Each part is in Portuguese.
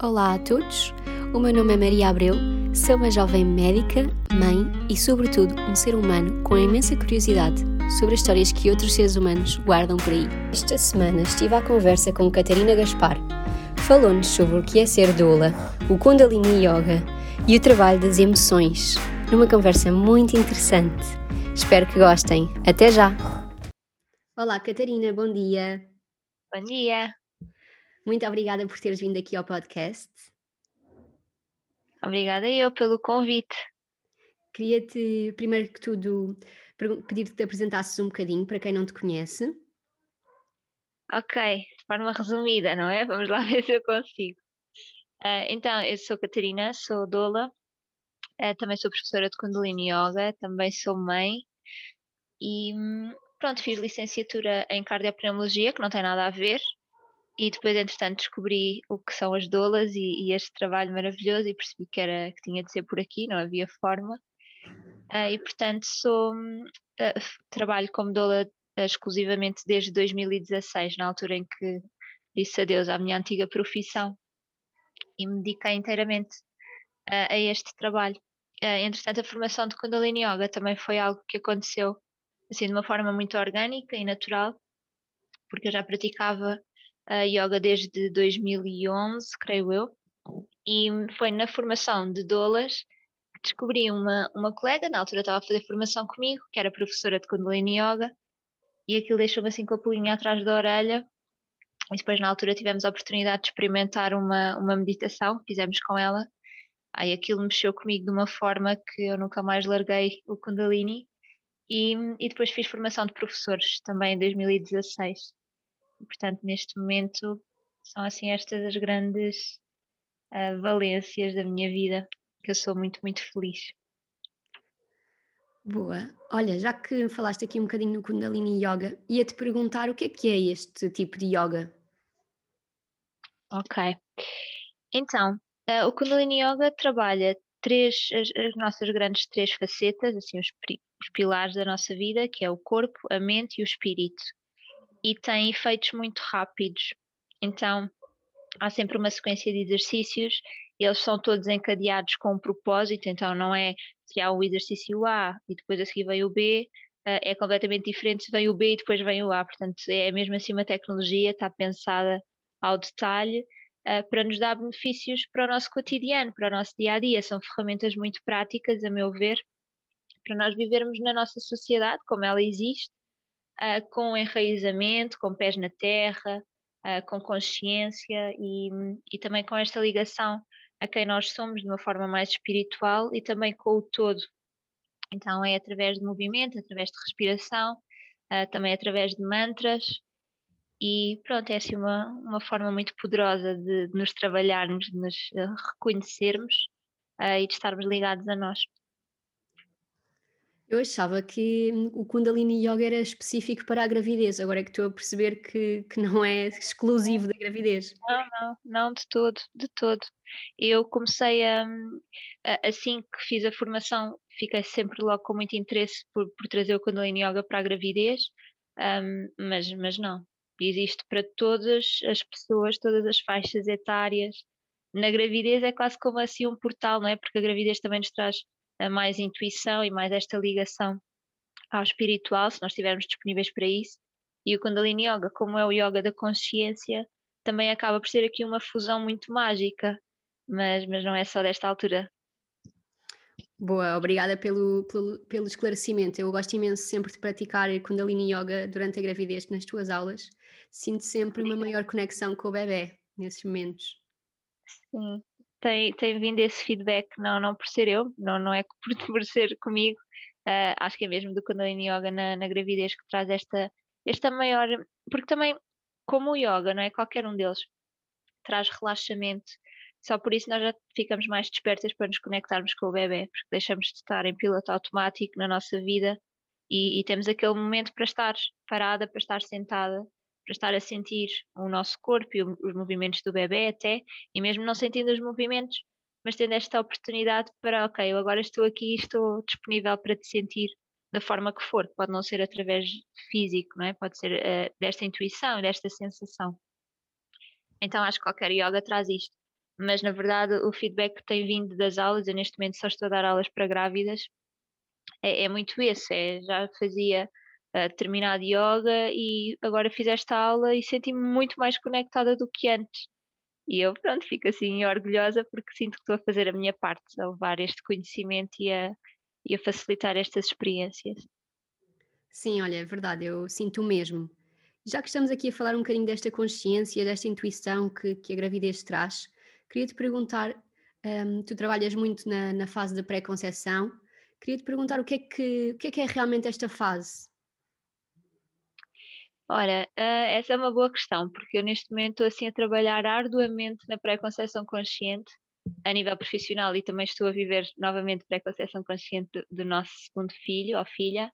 Olá a todos, o meu nome é Maria Abreu, sou uma jovem médica, mãe e, sobretudo, um ser humano com imensa curiosidade sobre as histórias que outros seres humanos guardam por aí. Esta semana estive à conversa com Catarina Gaspar. Falou-nos sobre o que é ser doula, o Kundalini Yoga e o trabalho das emoções, numa conversa muito interessante. Espero que gostem. Até já! Olá, Catarina, bom dia. Bom dia. Muito obrigada por teres vindo aqui ao podcast. Obrigada eu pelo convite. Queria-te, primeiro que tudo, pedir-te que te apresentasses um bocadinho para quem não te conhece. Ok, de forma resumida, não é? Vamos lá ver se eu consigo. Uh, então, eu sou Catarina, sou doula, uh, também sou professora de Kundalini Yoga, também sou mãe e hum, pronto, fiz licenciatura em cardiopneumologia, que não tem nada a ver, e depois, entretanto, descobri o que são as doulas e, e, este trabalho maravilhoso e percebi que, era, que tinha de ser por aqui, não havia forma. Uh, e, portanto, sou, uh, trabalho como doula uh, exclusivamente desde 2016, na altura em que disse adeus à minha antiga profissão e me dediquei inteiramente a este trabalho. entretanto, a formação de Kundalini Yoga também foi algo que aconteceu assim, de uma forma muito orgânica e natural, porque eu já praticava a yoga desde 2011, creio eu, e foi na formação de doulas que descobri uma, uma colega, na altura estava a fazer formação comigo, que era professora de Kundalini Yoga, e aquilo deixou-me assim com a pulguinha atrás da orelha, e depois na altura tivemos a oportunidade de experimentar uma, uma meditação, fizemos com ela, aí aquilo mexeu comigo de uma forma que eu nunca mais larguei o Kundalini, e, e depois fiz formação de professores também em 2016. Portanto, neste momento são assim estas as grandes uh, valências da minha vida, que eu sou muito, muito feliz. Boa. Olha, já que falaste aqui um bocadinho no Kundalini Yoga, ia-te perguntar o que é que é este tipo de yoga? Ok. Então, uh, o Kundalini Yoga trabalha três, as, as, nossas grandes três facetas, assim, os, os pilares da nossa vida, que é o corpo, a mente e o espírito e tem efeitos muito rápidos. Então, há sempre uma sequência de exercícios, eles são todos encadeados com um propósito, então não é se há o exercício A e depois a seguir vem o B, eh, é completamente diferente se vem o B e depois vem o A, portanto é mesmo assim uma tecnologia, está pensada ao detalhe eh, para nos dar benefícios para o nosso cotidiano, para o nosso dia a dia, são ferramentas muito práticas, a meu ver, para nós vivermos na nossa sociedade como ela existe uh, com enraizamento, com pés na terra, uh, com consciência e, e também com esta ligação a quem nós somos de uma forma mais espiritual e também com o todo. Então é através de movimento, através de respiração, uh, também através de mantras e pronto, é assim uma, uma forma muito poderosa de, de nos trabalharmos, de nos reconhecermos uh, e de estarmos ligados a nós. Eu achava que o Kundalini Yoga era específico para a gravidez, agora é que estou a perceber que, que não é exclusivo da gravidez. Não, não, não de todo, de todo. Eu comecei a, assim que fiz a formação, fiquei sempre logo com muito interesse por, por trazer o Kundalini Yoga para a gravidez, um, mas, mas não. Existe para todas as pessoas, todas as faixas etárias. Na gravidez é quase como assim um portal, não é? Porque a gravidez também nos traz mais intuição e mais esta ligação ao espiritual, se nós estivermos disponíveis para isso. E o Kundalini Yoga, como é o yoga da consciência, também acaba por ser aqui uma fusão muito mágica, mas, mas não é só desta altura. Boa, obrigada pelo, pelo, pelo esclarecimento. Eu gosto imenso sempre de praticar Kundalini Yoga durante a gravidez nas tuas aulas. Sinto sempre uma maior conexão com o bebê nesses momentos. Sim, tem, tem vindo esse feedback, não, não por ser eu, não, não é por, por ser comigo, uh, acho que é mesmo do Kundalini Yoga na, na gravidez que traz esta, esta maior. Porque também, como o yoga, não é? Qualquer um deles traz relaxamento. Só por isso nós já ficamos mais despertas para nos conectarmos com o bebê, porque deixamos de estar em piloto automático na nossa vida e, e temos aquele momento para estar parada, para estar sentada para estar a sentir o nosso corpo e os movimentos do bebê até, e mesmo não sentindo os movimentos, mas tendo esta oportunidade para, ok, eu agora estou aqui e estou disponível para te sentir da forma que for, pode não ser através físico, não é? Pode ser uh, desta intuição, desta sensação. Então acho que qualquer yoga traz isto. mas na verdade o feedback que tem vindo das aulas, eu neste momento só estou a dar aulas para grávidas, é, é muito esse, é, já fazia uh, determinado yoga e agora fiz esta aula e senti-me muito mais conectada do que antes. E eu, pronto, fico assim orgulhosa porque sinto que estou a fazer a minha parte, a levar este conhecimento e a, e a facilitar estas experiências. Sim, olha, é verdade, eu sinto o mesmo. Já que estamos aqui a falar um bocadinho desta consciência, desta intuição que, que a gravidez traz, queria te perguntar: um, tu trabalhas muito na, na fase da pré-conceição, queria te perguntar o que, é que, o que é que é realmente esta fase? Ora, uh, essa é uma boa questão, porque eu neste momento estou assim a trabalhar arduamente na pré-conceição consciente, a nível profissional, e também estou a viver novamente pré-conceição consciente do, nosso segundo filho ou filha,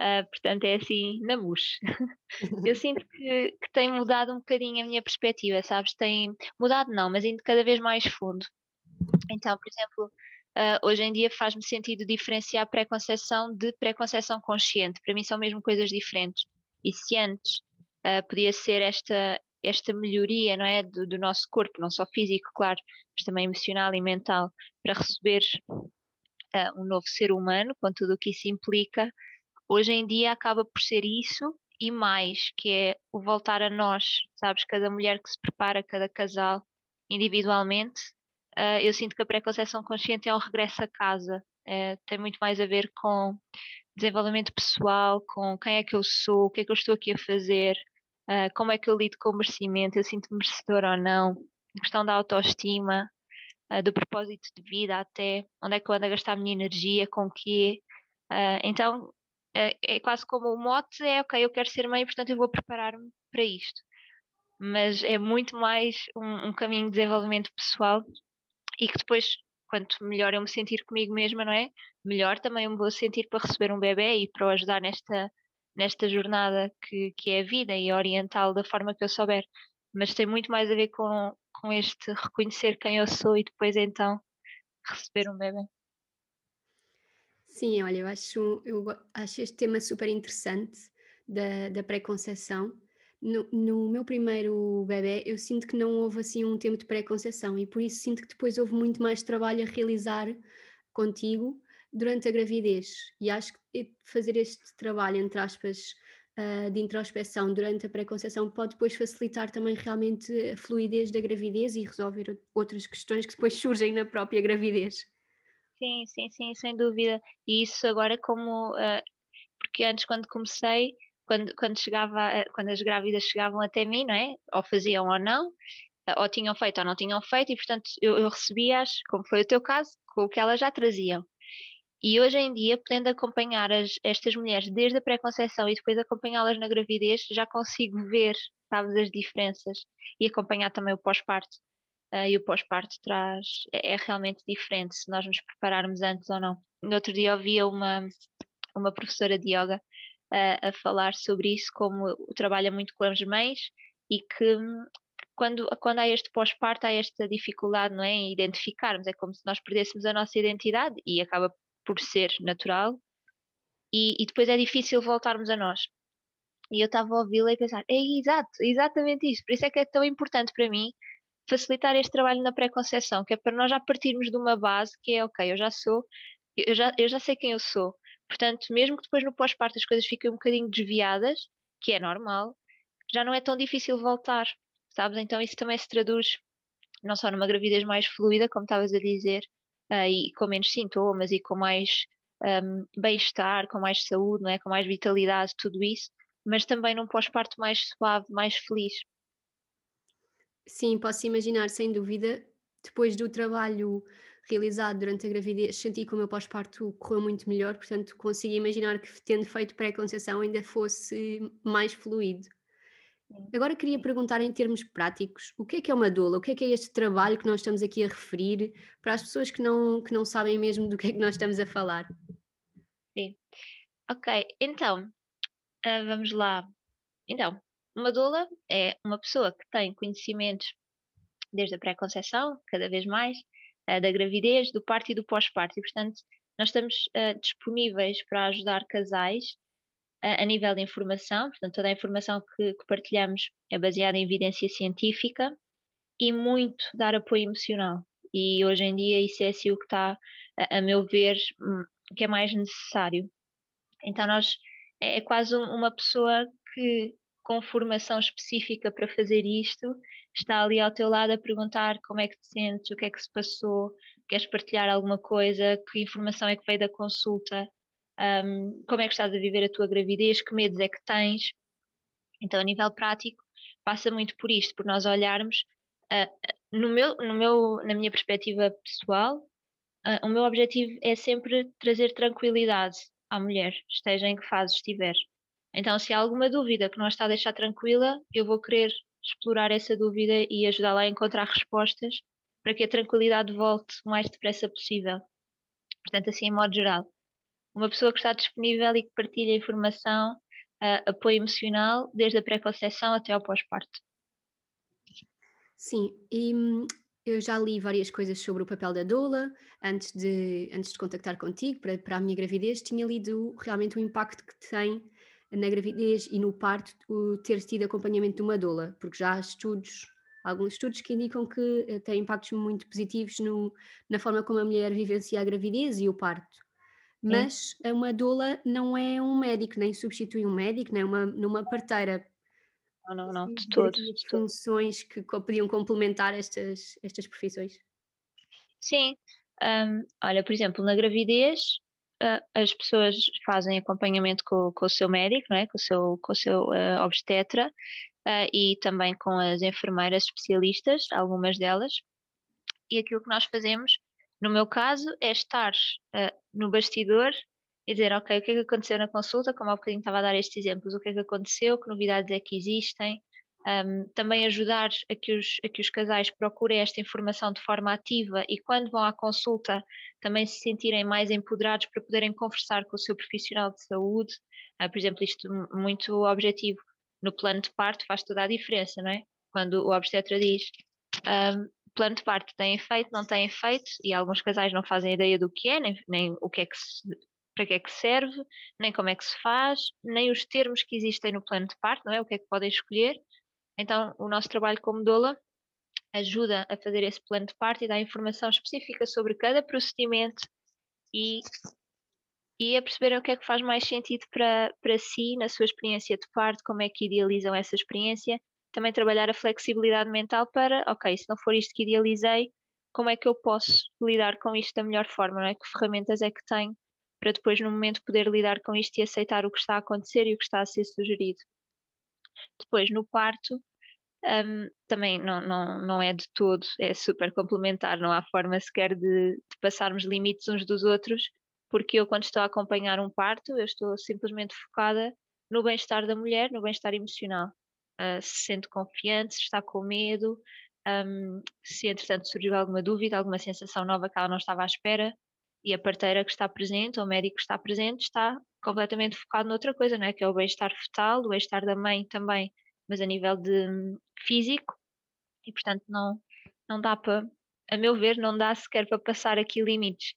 Uh, portanto, é assim, na bucha. Eu sinto que, que tem mudado um bocadinho a minha perspectiva, sabes? Tem mudado, não, mas indo cada vez mais fundo. Então, por exemplo, uh, hoje em dia faz-me sentido diferenciar pré-conceição de pré-conceição consciente. Para mim são mesmo coisas diferentes. E se antes uh, podia ser esta, esta melhoria, não é? Do, do, nosso corpo, não só físico, claro, mas também emocional e mental, para receber um novo ser humano, com tudo o que isso implica, hoje em dia acaba por ser isso e mais, que é o voltar a nós, sabes? Cada mulher que se prepara, cada casal individualmente, uh, eu sinto que a pré-conceição consciente é um regresso a casa, uh, tem muito mais a ver com desenvolvimento pessoal, com quem é que eu sou, o que é que eu estou aqui a fazer, uh, como é que eu lido com o merecimento, eu sinto merecedora ou não, a questão da autoestima, uh, do propósito de vida até, onde é que eu ando a gastar a minha energia, com quê. Uh, então é, é quase como o mote é ok, eu quero ser mãe, portanto eu vou preparar-me para isto. Mas é muito mais um, um caminho de desenvolvimento pessoal e que depois, quanto melhor eu me sentir comigo mesma, não é? Melhor também eu me vou sentir para receber um bebê e para o ajudar nesta, nesta jornada que, que é a vida e orientá-lo da forma que eu souber. Mas tem muito mais a ver com, com este reconhecer quem eu sou e depois então receber um bebê. Sim, olha, eu acho, eu acho este tema super interessante da, da pré-conceição. No, no, meu primeiro bebê, eu sinto que não houve assim um tempo de pré-conceição e por isso sinto que depois houve muito mais trabalho a realizar contigo durante a gravidez. E acho que fazer este trabalho, entre aspas, uh, de introspeção durante a pré-conceição pode depois facilitar também realmente a fluidez da gravidez e resolver outras questões que depois surgem na própria gravidez. Sim, sim, sim, sem dúvida. E isso agora como, uh, porque antes quando comecei, quando, quando chegava, quando as grávidas chegavam até mim, não é? Ou faziam ou não, uh, ou tinham feito ou não tinham feito, e portanto eu, eu recebia-as, como foi o teu caso, com o que elas já traziam. E hoje em dia, podendo acompanhar as, estas mulheres desde a pré-conceição e depois acompanhá-las na gravidez, já consigo ver, sabes, as diferenças e acompanhar também o pós-parto uh, e o pós-parto traz é, é, realmente diferente se nós nos prepararmos antes ou não. No outro dia ouvia uma, uma professora de yoga uh, a falar sobre isso, como trabalha muito com as mães e que quando, quando há este pós-parto há esta dificuldade não é, em identificarmos, é como se nós perdêssemos a nossa identidade e acaba por ser natural e, e depois é difícil voltarmos a nós. E eu estava a ouvi-la e pensar, é exato, exatamente isso. Por isso é que é tão importante para mim facilitar este trabalho na pré-conceição, que é para nós já partirmos de uma base que é, ok, eu já sou, eu já, eu já sei quem eu sou. Portanto, mesmo que depois no pós-parto as coisas fiquem um bocadinho desviadas, que é normal, já não é tão difícil voltar, sabes? Então isso também se traduz não só numa gravidez mais fluida, como estavas a dizer, uh, e com menos sintomas e com mais um, bem-estar, com mais saúde, não é? com mais vitalidade, tudo isso, mas também num pós-parto mais suave, mais feliz. Sim, posso imaginar, sem dúvida, depois do trabalho realizado durante a gravidez, senti que o meu pós-parto correu muito melhor, portanto, consigo imaginar que, tendo feito pré-conceição, ainda fosse mais fluido. Agora queria perguntar em termos práticos, o que é que é uma doula? O que é que é este trabalho que nós estamos aqui a referir para as pessoas que não, que não sabem mesmo do que é que nós estamos a falar? Sim. Ok, então, uh, vamos lá. Então, uma doula é uma pessoa que tem conhecimentos desde a pré-conceição, cada vez mais, uh, da gravidez, do parto e do pós-parto. E, portanto, nós estamos uh, disponíveis para ajudar casais uh, a nível de informação. Portanto, toda a informação que, que, partilhamos é baseada em evidência científica e muito dar apoio emocional. E hoje em dia isso é assim o que está, a, a meu ver, hum, que é mais necessário. Então nós é, é quase uma pessoa que com formação específica para fazer isto está ali ao teu lado a perguntar como é que te sentes, o que é que se passou, queres partilhar alguma coisa, que informação é que veio da consulta, um, como é que estás a viver a tua gravidez, que medos é que tens. Então, a nível prático, passa muito por isto, por nós olharmos, uh, no meu, no meu, na minha perspectiva pessoal, uh, o meu objetivo é sempre trazer tranquilidade à mulher, esteja em que fase estiver. Então, se há alguma dúvida que não está a deixar tranquila, eu vou querer explorar essa dúvida e ajudá-la a encontrar respostas para que a tranquilidade volte o mais depressa possível. Portanto, assim, em modo geral, uma pessoa que está disponível e que partilha informação, uh, apoio emocional, desde a pré-conceição até ao pós-parto. Sim, e hum, eu já li várias coisas sobre o papel da doula antes de, antes de contactar contigo para, para a minha gravidez. Tinha lido realmente o impacto que tem na gravidez e no parto ter tido acompanhamento de uma doula, porque já há estudos, alguns estudos que indicam que eh, tem impactos muito positivos no, na forma como a mulher vivencia a gravidez e o parto. Mas é. uma doula não é um médico, nem substitui um médico, nem uma, numa parteira. Não, não, não, de todos. Funções que podiam complementar estas, estas profissões. Sim, um, olha, por exemplo, na gravidez, as pessoas fazem acompanhamento com, com, o seu médico, não é? com o seu, com o seu uh, obstetra uh, e também com as enfermeiras especialistas, algumas delas. E aquilo que nós fazemos, no meu caso, é estar no bastidor e dizer, ok, o que é que aconteceu na consulta, como há bocadinho estava a dar estes exemplos, o que é que aconteceu, que novidades é que existem, um, também ajudar a que, os, a que os casais procurem esta informação de forma ativa e quando vão à consulta também se sentirem mais empoderados para poderem conversar com o seu profissional de saúde. Uh, por exemplo, isto muito objetivo no plano de parto faz toda a diferença, não é? Quando o obstetra diz um, plano de parto tem efeito, não tem efeito, e alguns casais não fazem ideia do que é, nem, nem o que é que se, para que é que serve, nem como é que se faz, nem os termos que existem no plano de parto, não é? O que é que podem escolher. Então, o nosso trabalho como doula ajuda a fazer esse plano de parto e dá informação específica sobre cada procedimento e, e a perceber o que é que faz mais sentido para, para si, na sua experiência de parto, como é que idealizam essa experiência. Também trabalhar a flexibilidade mental para, ok, se não for isto que idealizei, como é que eu posso lidar com isto da melhor forma, não é? Que ferramentas é que tenho para depois, no momento, poder lidar com isto e aceitar o que está a acontecer e o que está a ser sugerido. Depois, no parto, um, também não, não, não é de todo, é super complementar, não há forma sequer de, de, passarmos limites uns dos outros, porque eu, quando estou a acompanhar um parto, eu estou simplesmente focada no bem-estar da mulher, no bem-estar emocional. Uh, se sente confiante, se está com medo, um, se entretanto surgiu alguma dúvida, alguma sensação nova que ela não estava à espera, e a parteira que está presente, ou o médico que está presente, está completamente focado noutra coisa, não é? Que é o bem-estar fetal, o bem-estar da mãe também, mas a nível de hum, físico, e portanto não, não dá para, a meu ver, não dá sequer para passar aqui limites.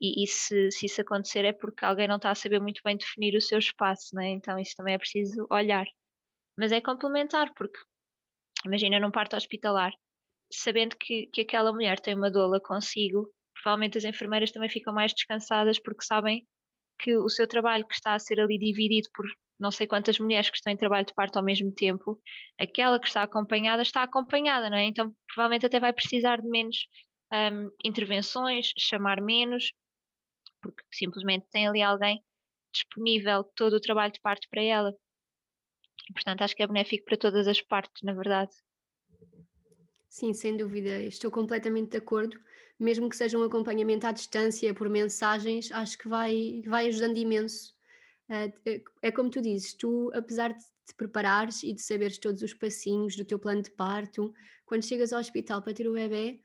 E, e se, se, isso acontecer é porque alguém não está a saber muito bem definir o seu espaço, né? então isso também é preciso olhar. Mas é complementar, porque imagina num parto hospitalar, sabendo que, que aquela mulher tem uma doula consigo, provavelmente as enfermeiras também ficam mais descansadas porque sabem que o seu trabalho que está a ser ali dividido por não sei quantas mulheres que estão em trabalho de parto ao mesmo tempo, aquela que está acompanhada está acompanhada, não é? Então provavelmente até vai precisar de menos um, intervenções, chamar menos, porque simplesmente tem ali alguém disponível todo o trabalho de parto para ela. portanto, acho que é benéfico para todas as partes, na verdade. Sim, sem dúvida, estou completamente de acordo. Mesmo que seja um acompanhamento à distância, por mensagens, acho que vai, vai ajudando imenso. É, é como tu dizes, tu, apesar de te preparares e de saberes todos os passinhos do teu plano de parto, quando chegas ao hospital para ter o bebê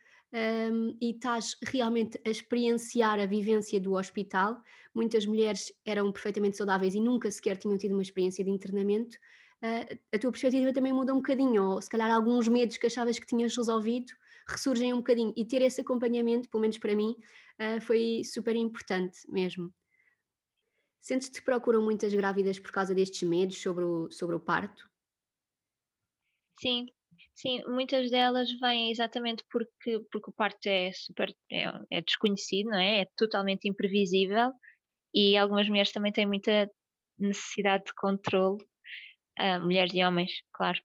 um, e estás realmente a experienciar a vivência do hospital, muitas mulheres eram perfeitamente saudáveis e nunca sequer tinham tido uma experiência de internamento, uh, a tua perspectiva também muda um bocadinho, ou se calhar alguns medos que achavas que tinhas resolvido ressurgem um bocadinho, e ter esse acompanhamento, pelo menos para mim, uh, foi super importante mesmo. Sentes que procuram muitas grávidas por causa destes medos sobre o, sobre o parto? Sim, Sim, muitas delas vêm exatamente porque, porque o parto é super é, é desconhecido, não é? É totalmente imprevisível e algumas mulheres também têm muita necessidade de controle, uh, mulheres e homens, claro.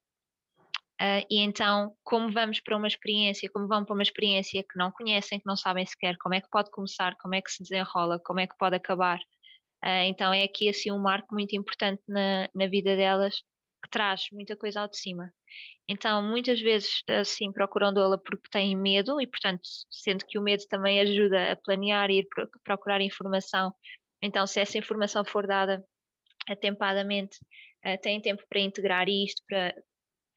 Uh, e então, como vamos para uma experiência, como vão para uma experiência que não conhecem, que não sabem sequer como é que pode começar, como é que se desenrola, como é que pode acabar, uh, então é aqui assim um marco muito importante na, na vida delas que traz muita coisa ao de cima. Então, muitas vezes, assim, procuram doula porque têm medo e, portanto, sendo que o medo também ajuda a planear e ir procurar informação. Então, se essa informação for dada atempadamente, uh, têm tempo para integrar isto, para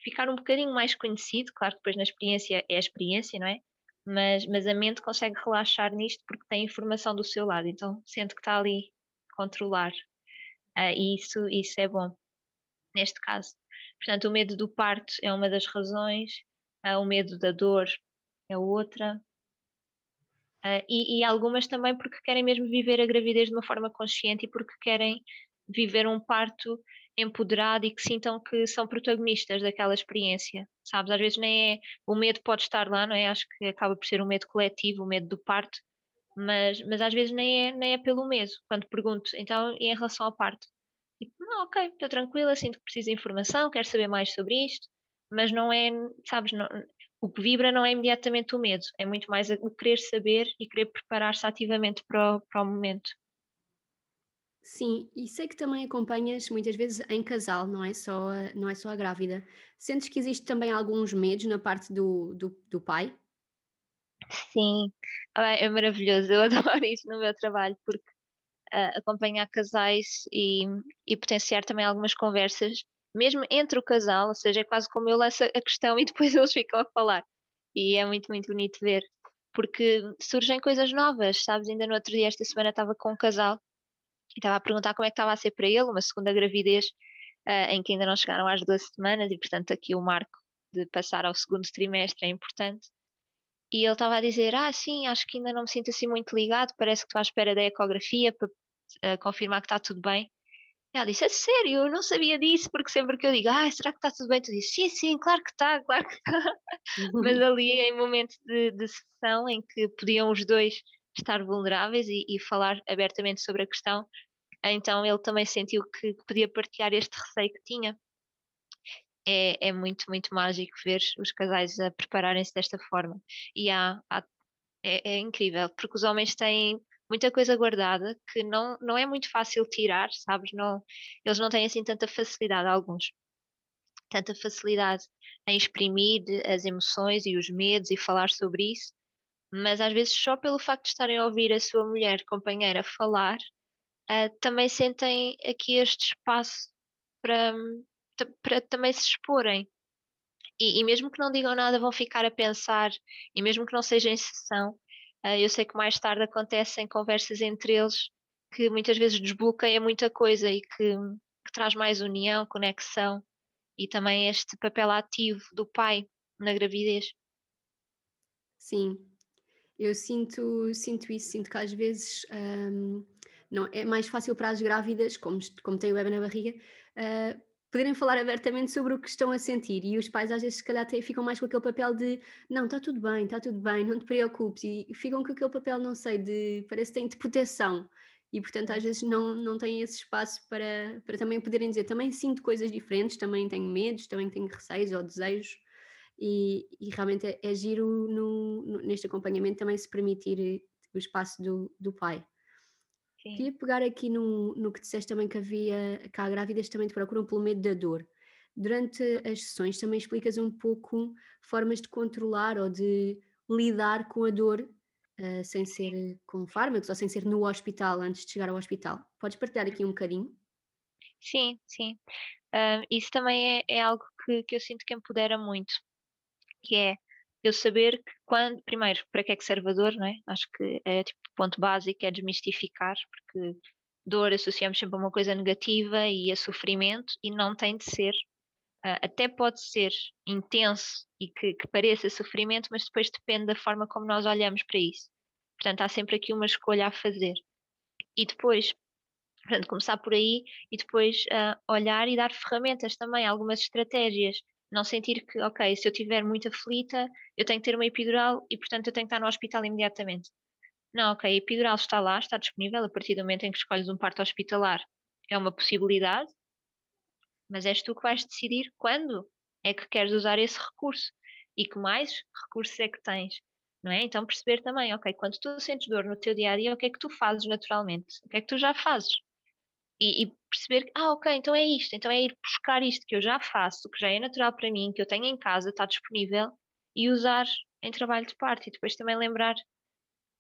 ficar um bocadinho mais conhecido. Claro que depois na experiência é a experiência, não é? Mas, mas a mente consegue relaxar nisto porque tem informação do seu lado, então sente que está ali controlar. Uh, e isso, isso é bom, neste caso. Portanto, o medo do parto é uma das razões, uh, o medo da dor é outra. Uh, e, e, algumas também porque querem mesmo viver a gravidez de uma forma consciente e porque querem viver um parto empoderado e que sintam que são protagonistas daquela experiência, sabes? Às vezes nem é, o medo pode estar lá, não é? Acho que acaba por ser um medo coletivo, o medo do parto, mas, mas às vezes nem é, nem é pelo medo. Quando pergunto, então, e em relação ao parto? Tipo, não, ok, estou tranquila, sinto que preciso de informação, quero saber mais sobre isto, mas não é, sabes, não, o que vibra não é imediatamente o medo, é muito mais o querer saber e querer preparar-se ativamente para o, para o momento. Sim, e sei que também acompanhas muitas vezes em casal, não é só, não é só a grávida. Sentes que existe também alguns medos na parte do, do, do pai? Sim, ah, é maravilhoso, eu adoro isso no meu trabalho porque uh, acompanhar casais e, e potenciar também algumas conversas, mesmo entre o casal, ou seja, é quase como eu lanço a questão e depois eles ficam a falar. E é muito, muito bonito ver, porque surgem coisas novas, sabes? Ainda no outro dia, esta semana, estava com um casal estava a perguntar como é que estava a ser para ele uma segunda gravidez uh, em que ainda não chegaram às 12 semanas e portanto aqui o marco de passar ao segundo trimestre é importante. E ele estava a dizer, ah sim, acho que ainda não me sinto assim muito ligado, parece que estou à espera da ecografia para uh, confirmar que está tudo bem. E ela disse, é sério, eu não sabia disso, porque sempre que eu digo, ah, será que está tudo bem? Tu dizes, sim, sim, claro que está, claro que está. Mas ali em momento de, de sessão em que podiam os dois estar vulneráveis e, e falar abertamente sobre a questão, então ele também sentiu que, podia partilhar este receio que tinha. É, é muito, muito mágico ver os casais a prepararem-se desta forma. E há, há é, é, incrível, porque os homens têm muita coisa guardada que não, não é muito fácil tirar, sabes? Não, eles não têm assim tanta facilidade, alguns, tanta facilidade em exprimir as emoções e os medos e falar sobre isso, mas às vezes só pelo facto de estarem a ouvir a sua mulher companheira falar, uh, também sentem aqui este espaço para, para também se exporem. E, e, mesmo que não digam nada, vão ficar a pensar, e mesmo que não seja em sessão, uh, eu sei que mais tarde acontecem conversas entre eles que muitas vezes desbloqueia muita coisa e que, que traz mais união, conexão e também este papel ativo do pai na gravidez. Sim, eu sinto, sinto isso, sinto que às vezes um, não, é mais fácil para as grávidas, como, como têm o bebê na barriga, uh, poderem falar abertamente sobre o que estão a sentir. E os pais às vezes se calhar até ficam mais com aquele papel de não, está tudo bem, está tudo bem, não te preocupes. E ficam com aquele papel, não sei, de parece que têm de proteção. E portanto às vezes não, não têm esse espaço para, para também poderem dizer também sinto coisas diferentes, também tenho medos, também tenho receios ou desejos e, e realmente é, é giro no, no, neste acompanhamento também se permitir o espaço do, do pai. Sim. Queria pegar aqui no, no que disseste também que havia, que há grávidas também te procuram pelo medo da dor. Durante as sessões também explicas um pouco formas de controlar ou de lidar com a dor uh, sem ser com fármacos ou sem ser no hospital, antes de chegar ao hospital. Podes partilhar aqui um bocadinho? Sim, sim. Uh, isso também é, é algo que, que eu sinto que empodera muito, que é eu saber que quando, primeiro, para que é que serve a dor, não é? Acho que é tipo ponto básico, é desmistificar, porque dor associamos sempre a uma coisa negativa e a sofrimento, e não tem de ser. Uh, até pode ser intenso e que, que pareça sofrimento, mas depois depende da forma como nós olhamos para isso. Portanto, há sempre aqui uma escolha a fazer. E depois, portanto, começar por aí e depois uh, olhar e dar ferramentas também, algumas estratégias Não sentir que, ok, se eu estiver muito aflita, eu tenho que ter uma epidural e, portanto, eu tenho que estar no hospital imediatamente. Não, ok, a epidural está lá, está disponível a partir do momento em que escolhes um parto hospitalar. É uma possibilidade, mas és tu que vais decidir quando é que queres usar esse recurso e que mais recursos é que tens. Não é? Então perceber também, ok, quando tu sentes dor no teu dia a dia, o que é que tu fazes naturalmente? O que é que tu já fazes? E, e, perceber que, ah, ok, então é isto, então é ir buscar isto que eu já faço, que já é natural para mim, que eu tenho em casa, está disponível, e usar em trabalho de parto. E depois também lembrar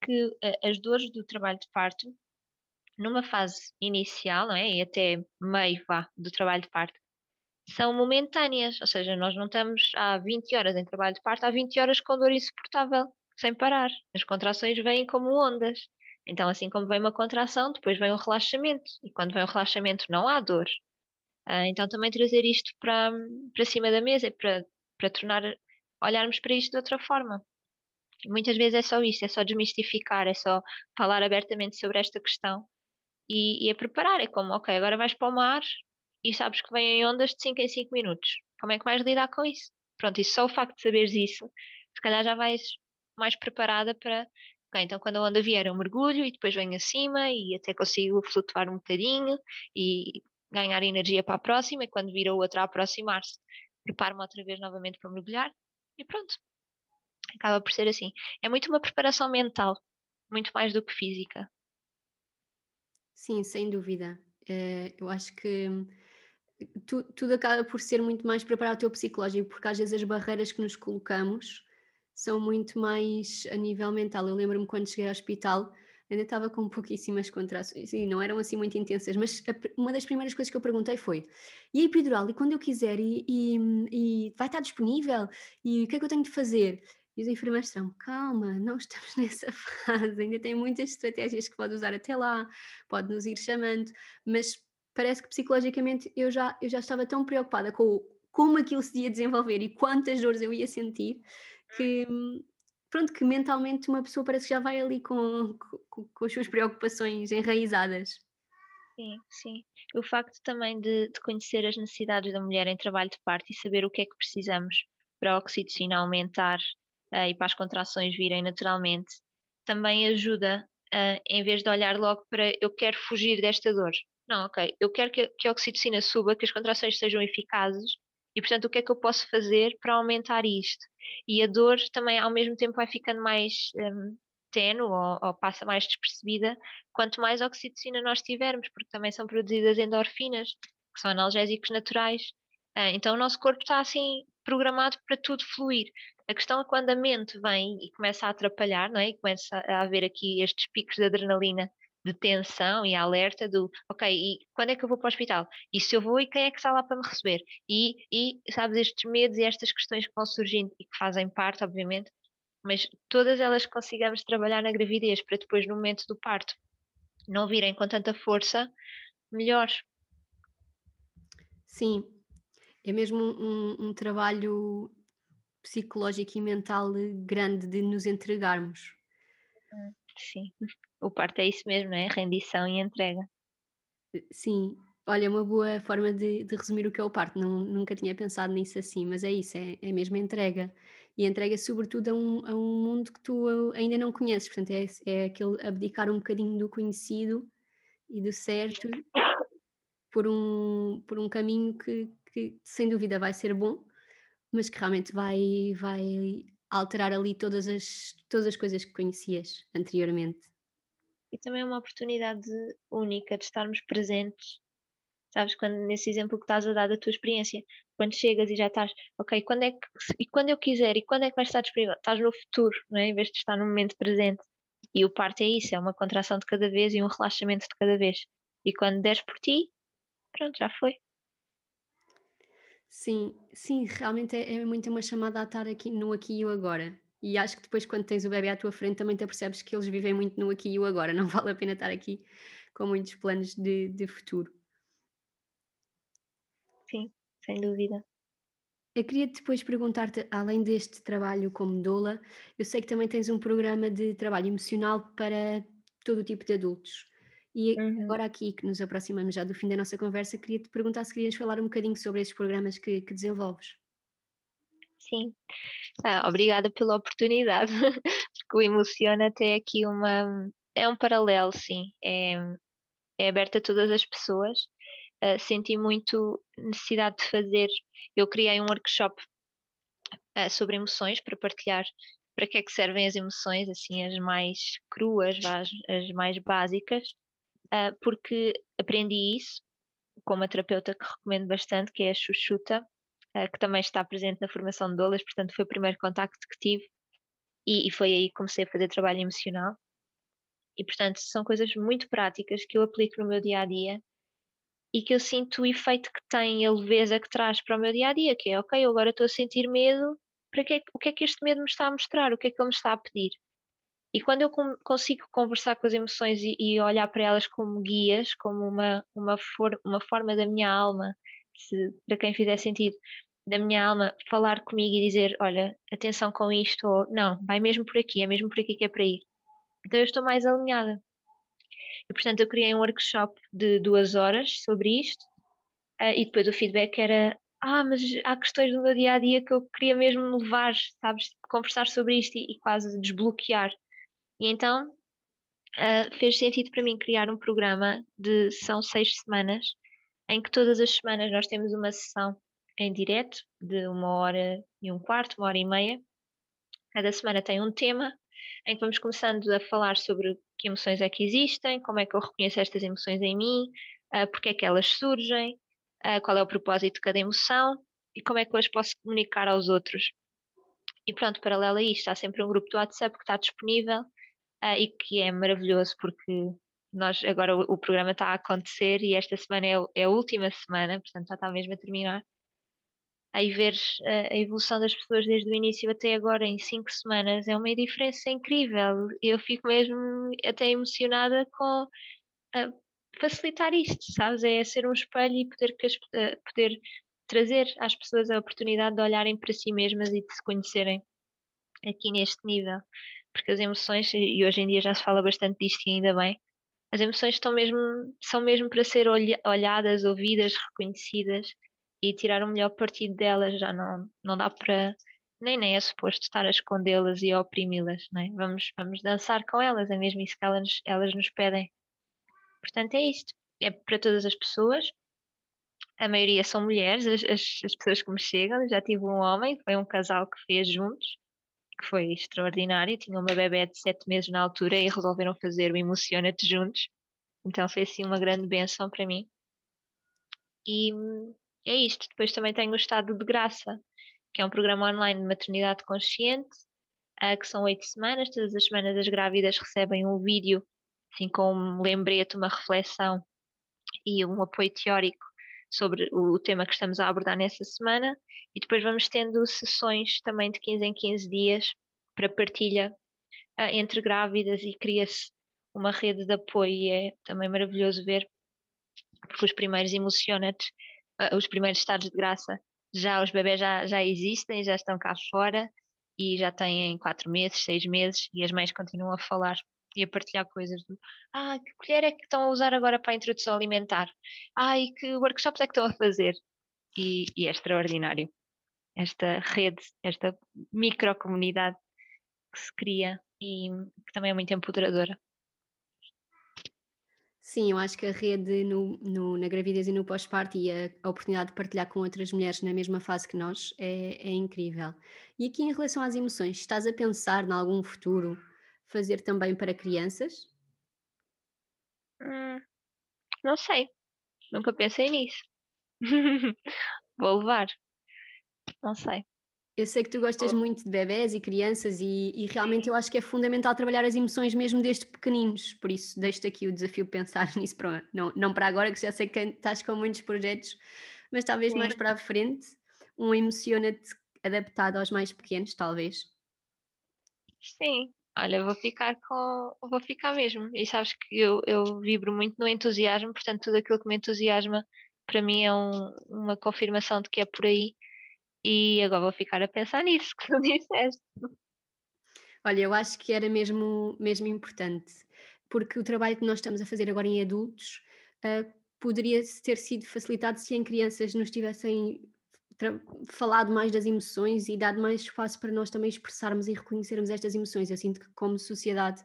que uh, as dores do trabalho de parto, numa fase inicial, não é? E até meio vá, do trabalho de parto, são momentâneas, ou seja, nós não estamos há 20 horas em trabalho de parto, há 20 horas com dor insuportável, sem parar. As contrações vêm como ondas. Então, assim como vem uma contração, depois vem o relaxamento. E quando vem o relaxamento, não há dor. Uh, então, também trazer isto para, para cima da mesa, para, para tornar, olharmos para isto de outra forma. Muitas vezes é só isso, é só desmistificar, é só falar abertamente sobre esta questão e, e é preparar. É como, ok, agora vais para o mar e sabes que vêm ondas de 5 em 5 minutos. Como é que vais lidar com isso? Pronto, e só o facto de saberes isso, se calhar já vais mais preparada para Okay, então, quando a onda vier, eu mergulho e depois venho acima e até consigo flutuar um bocadinho e ganhar energia para a próxima. E quando vir a outra a aproximar-se, preparo-me outra vez novamente para mergulhar e pronto. Acaba por ser assim. É muito uma preparação mental, muito mais do que física. Sim, sem dúvida. Uh, eu acho que tu, tudo acaba por ser muito mais preparar o teu psicológico, porque às vezes as barreiras que nos colocamos são muito mais a nível mental. Eu lembro-me quando cheguei ao hospital, ainda estava com pouquíssimas contrações e não eram assim muito intensas, mas uma das primeiras coisas que eu perguntei foi: e a epidural? E quando eu quiser? E, e, e, vai estar disponível? E o que é que eu tenho de fazer? E os enfermeiros disseram: calma, não estamos nessa fase, ainda tem muitas estratégias que pode usar até lá, pode nos ir chamando, mas parece que psicologicamente eu já, eu já estava tão preocupada com como aquilo se ia desenvolver e quantas dores eu ia sentir que pronto, que mentalmente uma pessoa parece que já vai ali com, com, com as suas preocupações enraizadas. Sim, sim. O facto também de, de, conhecer as necessidades da mulher em trabalho de parto e saber o que é que precisamos para a oxitocina aumentar uh, e para as contrações virem naturalmente, também ajuda, uh, em vez de olhar logo para eu quero fugir desta dor. Não, ok, eu quero que, que a oxitocina suba, que as contrações sejam eficazes e, portanto, o que é que eu posso fazer para aumentar isto? E a dor também, ao mesmo tempo, vai ficando mais um, tenue ou, ou, passa mais despercebida quanto mais oxitocina nós tivermos, porque também são produzidas endorfinas, que são analgésicos naturais. Uh, então, o nosso corpo está assim programado para tudo fluir. A questão é quando a mente vem e começa a atrapalhar, não é? E começa a haver aqui estes picos de adrenalina de tensão e alerta do, ok, e quando é que eu vou para o hospital? E se eu vou e quem é que está lá para me receber? E, e sabes, estes medos e estas questões que vão surgindo e que fazem parte, obviamente, mas todas elas consigamos trabalhar na gravidez para depois, no momento do parto, não virem com tanta força, melhor. Sim, é mesmo um, um trabalho psicológico e mental grande de nos entregarmos. Hum, sim. O parto é isso mesmo, não é? Rendição e entrega. Sim, olha, uma boa forma de, de resumir o que é o parto. Não, nunca tinha pensado nisso assim, mas é isso, é, é mesmo entrega. E entrega sobretudo a um, a um mundo que tu ainda não conheces. Portanto, é, é aquele abdicar um bocadinho do conhecido e do certo por um, por um caminho que, que sem dúvida vai ser bom, mas que realmente vai, vai alterar ali todas as, todas as coisas que conhecias anteriormente e também é uma oportunidade única de estarmos presentes. Sabes, quando, nesse exemplo que estás a dar da tua experiência, quando chegas e já estás, ok, quando é que, e quando eu quiser, e quando é que vai estar disponível? Estás no futuro, não é? em vez de estar no momento presente. E o parto é isso, é uma contração de cada vez e um relaxamento de cada vez. E quando deres por ti, pronto, já foi. Sim, sim, realmente é, é muito uma chamada a estar aqui no aqui e agora. E acho que depois, quando tens o bebê à tua frente, também te apercebes que eles vivem muito no aqui e o agora. Não vale a pena estar aqui com muitos planos de, de futuro. Sim, sem dúvida. Eu queria depois perguntar-te, além deste trabalho como doula, eu sei que também tens um programa de trabalho emocional para todo o tipo de adultos. E uhum. agora aqui que nos aproximamos já do fim da nossa conversa, queria te perguntar se querias falar um bocadinho sobre esses programas que, que desenvolves. Sim. Ah, obrigada pela oportunidade, porque o Emociona tem aqui uma. É um paralelo, sim. É, é aberto a todas as pessoas. Uh, senti muito necessidade de fazer. Eu criei um workshop uh, sobre emoções para partilhar para que é que servem as emoções, assim, as mais cruas, as, as mais básicas, uh, porque aprendi isso com uma terapeuta que recomendo bastante, que é a Xuxuta, que também está presente na formação de doulas, portanto foi o primeiro contacto que tive e, e foi aí que comecei a fazer trabalho emocional. E portanto são coisas muito práticas que eu aplico no meu dia a dia e que eu sinto o efeito que tem, a leveza que traz para o meu dia a dia, que é ok, eu agora estou a sentir medo, para que, é o que é que este medo me está a mostrar, o que é que ele me está a pedir. E quando eu com, consigo conversar com as emoções e, e, olhar para elas como guias, como uma, uma, for, uma forma da minha alma, se, para quem fizer sentido, da minha alma falar comigo e dizer: Olha, atenção com isto, ou não, vai mesmo por aqui, é mesmo por aqui que é para ir. Então eu estou mais alinhada. E portanto eu criei um workshop de duas horas sobre isto, uh, e depois o feedback era ah, mas há questões do meu dia a dia que eu queria mesmo levar, sabes, conversar sobre isto e, e quase desbloquear. E então uh, fez sentido para mim criar um programa de são seis semanas, em que todas as semanas nós temos uma sessão em direto de uma hora e um quarto, uma hora e meia. Cada semana tem um tema em que vamos começando a falar sobre que emoções é que existem, como é que eu reconheço estas emoções em mim, uh, porque é que elas surgem, uh, qual é o propósito de cada emoção e como é que eu as posso comunicar aos outros. E pronto, paralelo a isto, há sempre um grupo do WhatsApp que está disponível uh, e que é maravilhoso porque nós agora o, o, programa está a acontecer e esta semana é, é, a última semana, portanto já está mesmo a terminar. Aí ver uh, a evolução das pessoas desde o início até agora em cinco semanas é uma diferença incrível. Eu fico mesmo até emocionada com facilitar isto, sabes? É ser um espelho e poder, eh, poder trazer às pessoas a oportunidade de olharem para si mesmas e de se conhecerem aqui neste nível. Porque as emoções, e hoje em dia já se fala bastante disto e ainda bem, as emoções estão mesmo, são mesmo para ser olhadas, ouvidas, reconhecidas e tirar o melhor partido delas. Já não, não dá para, nem, nem é suposto estar a escondê-las e a oprimi-las. É? Vamos, vamos dançar com elas, é mesmo isso que elas, elas nos pedem. Portanto, é isto. É para todas as pessoas. A maioria são mulheres, as, as, as pessoas que me chegam. Já tive um homem, foi um casal que fez juntos, que foi extraordinário. Tinha uma bebé de sete meses na altura e resolveram fazer o Emociona-te juntos. Então foi assim uma grande benção para mim. E é isto. Depois também tenho o Estado de Graça, que é um programa online de maternidade consciente, uh, que são oito semanas. Todas as semanas as grávidas recebem um vídeo assim com um lembrete, uma reflexão e um apoio teórico sobre o tema que estamos a abordar nessa semana e depois vamos tendo sessões também de 15 em 15 dias para partilha uh, entre grávidas e cria-se uma rede de apoio e é também maravilhoso ver porque os primeiros emocionantes, uh, os primeiros estados de graça já os bebés já, já existem, já estão cá fora e já têm quatro meses, seis meses e as mães continuam a falar e a partilhar coisas do ah, que colher é que estão a usar agora para a introdução alimentar? Ah, e que workshops é que estão a fazer? E, e é extraordinário. Esta rede, esta microcomunidade que se cria e que também é muito empoderadora. Sim, eu acho que a rede no, no, na gravidez e no pós-parto e a, a, oportunidade de partilhar com outras mulheres na mesma fase que nós é, é incrível. E aqui em relação às emoções, estás a pensar em algum futuro fazer também para crianças? Hum, não sei, nunca pensei nisso. Vou levar, não sei. Eu sei que tu gostas muito de bebés e crianças e, e, realmente eu acho que é fundamental trabalhar as emoções mesmo desde pequeninos, por isso deixo-te aqui o desafio de pensar nisso, para, não, não para agora, que já sei que estás com muitos projetos, mas talvez Sim. mais para a frente, um emociona-te adaptado aos mais pequenos, talvez. Sim, Olha, vou ficar com. Vou ficar mesmo. E sabes que eu, eu vibro muito no entusiasmo, portanto, tudo aquilo que me entusiasma para mim é um, uma confirmação de que é por aí. E agora vou ficar a pensar nisso que tu disseste. Olha, eu acho que era mesmo, mesmo importante, porque o trabalho que nós estamos a fazer agora em adultos uh, poderia ter sido facilitado se em crianças nos tivessem falado mais das emoções e dado mais espaço para nós também expressarmos e reconhecermos estas emoções. Eu sinto que, como sociedade,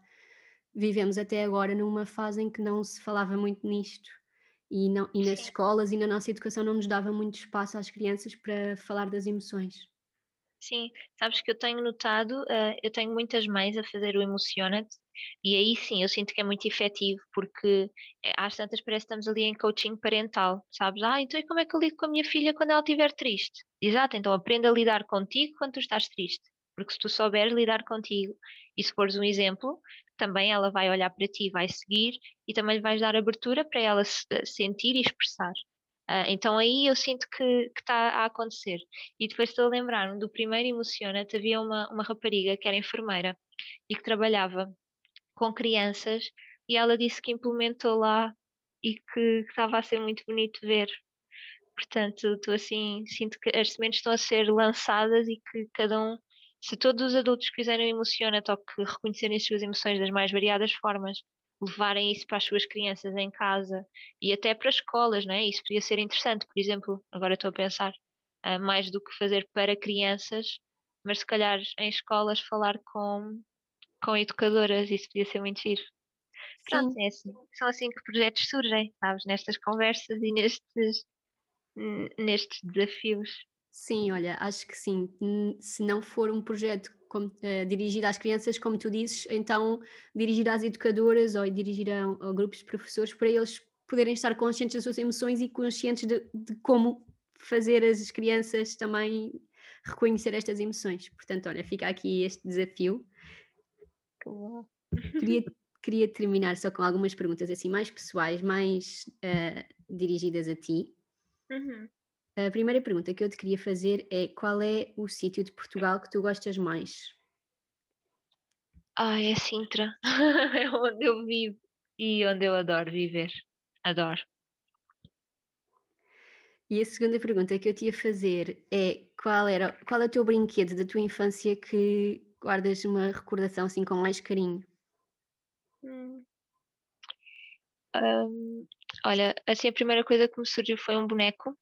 vivemos até agora numa fase em que não se falava muito nisto. E, não, e nas escolas e na nossa educação não nos dava muito espaço às crianças para falar das emoções. Sim, sabes que eu tenho notado, uh, eu tenho muitas mães a fazer o Emociona-te e aí sim eu sinto que é muito efetivo porque eh, às tantas parece que estamos ali em coaching parental, sabes? Ah, então e como é que eu lido com a minha filha quando ela estiver triste? Exato, então aprenda a lidar contigo quando tu estás triste, porque se tu souberes lidar contigo e se fores um exemplo, também ela vai olhar para ti, vai seguir e também lhe vais dar abertura para ela se, eh, sentir e expressar. Uh, então aí eu sinto que está a acontecer. E depois estou a lembrar-me do primeiro Emociona-te, havia uma, uma rapariga que era enfermeira e que trabalhava com crianças e ela disse que implementou lá e que estava a ser muito bonito ver. Portanto, estou assim, sinto que as sementes estão a ser lançadas e que cada um, se todos os adultos fizerem emociona-te ou que reconhecerem as suas emoções das mais variadas formas, levarem isso para as suas crianças em casa e até para escolas, não é? Isso podia ser interessante, por exemplo, agora estou a pensar, uh, mais do que fazer para crianças, mas se calhar em escolas falar com, com educadoras, isso podia ser muito giro. Pronto, é assim, são assim que projetos surgem, sabes, nestas conversas e nestes, nestes desafios. Sim, olha, acho que sim. Se não for um projeto como, uh, dirigido às crianças, como tu dizes, então dirigir às educadoras ou dirigir a, a, grupos de professores para eles poderem estar conscientes das suas emoções e conscientes de, de como fazer as crianças também reconhecer estas emoções. Portanto, olha, fica aqui este desafio. Queria, queria terminar só com algumas perguntas assim mais pessoais, mais uh, dirigidas a ti. Uhum. A primeira pergunta que eu te queria fazer é qual é o sítio de Portugal que tu gostas mais? Ah, é Sintra. é onde eu vivo e onde eu adoro viver. Adoro. E a segunda pergunta que eu te ia fazer é qual era qual é o teu brinquedo da tua infância que guardas uma recordação assim com mais carinho? Hum. Um, olha, assim a primeira coisa que me surgiu foi um boneco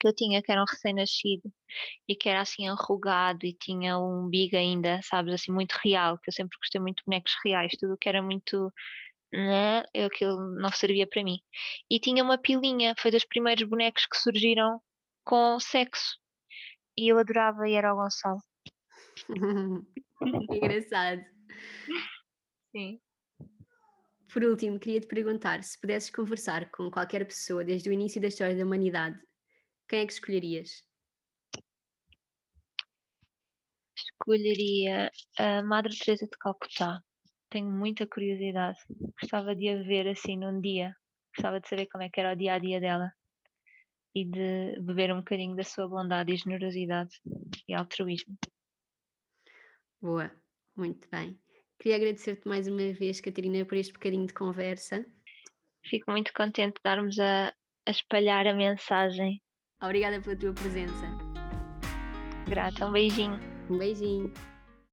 que eu tinha, que era um recém-nascido e que era assim enrugado e tinha um umbigo ainda, sabes, assim muito real, que eu sempre gostei muito de bonecos reais, tudo que era muito né, aquilo não servia para mim. E tinha uma pilinha, foi dos primeiros bonecos que surgiram com sexo. E eu adorava e era o Gonçalo. Engraçado. Sim. Por último, queria te perguntar se pudesses conversar com qualquer pessoa desde o início da história da humanidade, quem é que escolherias? Escolheria a Madre Teresa de Calcutá. Tenho muita curiosidade. Gostava de a ver assim num dia. Gostava de saber como é que era o dia a dia dela e de beber um bocadinho da sua bondade e generosidade e altruísmo. Boa, muito bem. Queria agradecer-te mais uma vez, Catarina, por este bocadinho de conversa. Fico muito contente de darmos a, a espalhar a mensagem Obrigada pela tua presença. Grata, um beijinho. Um beijinho.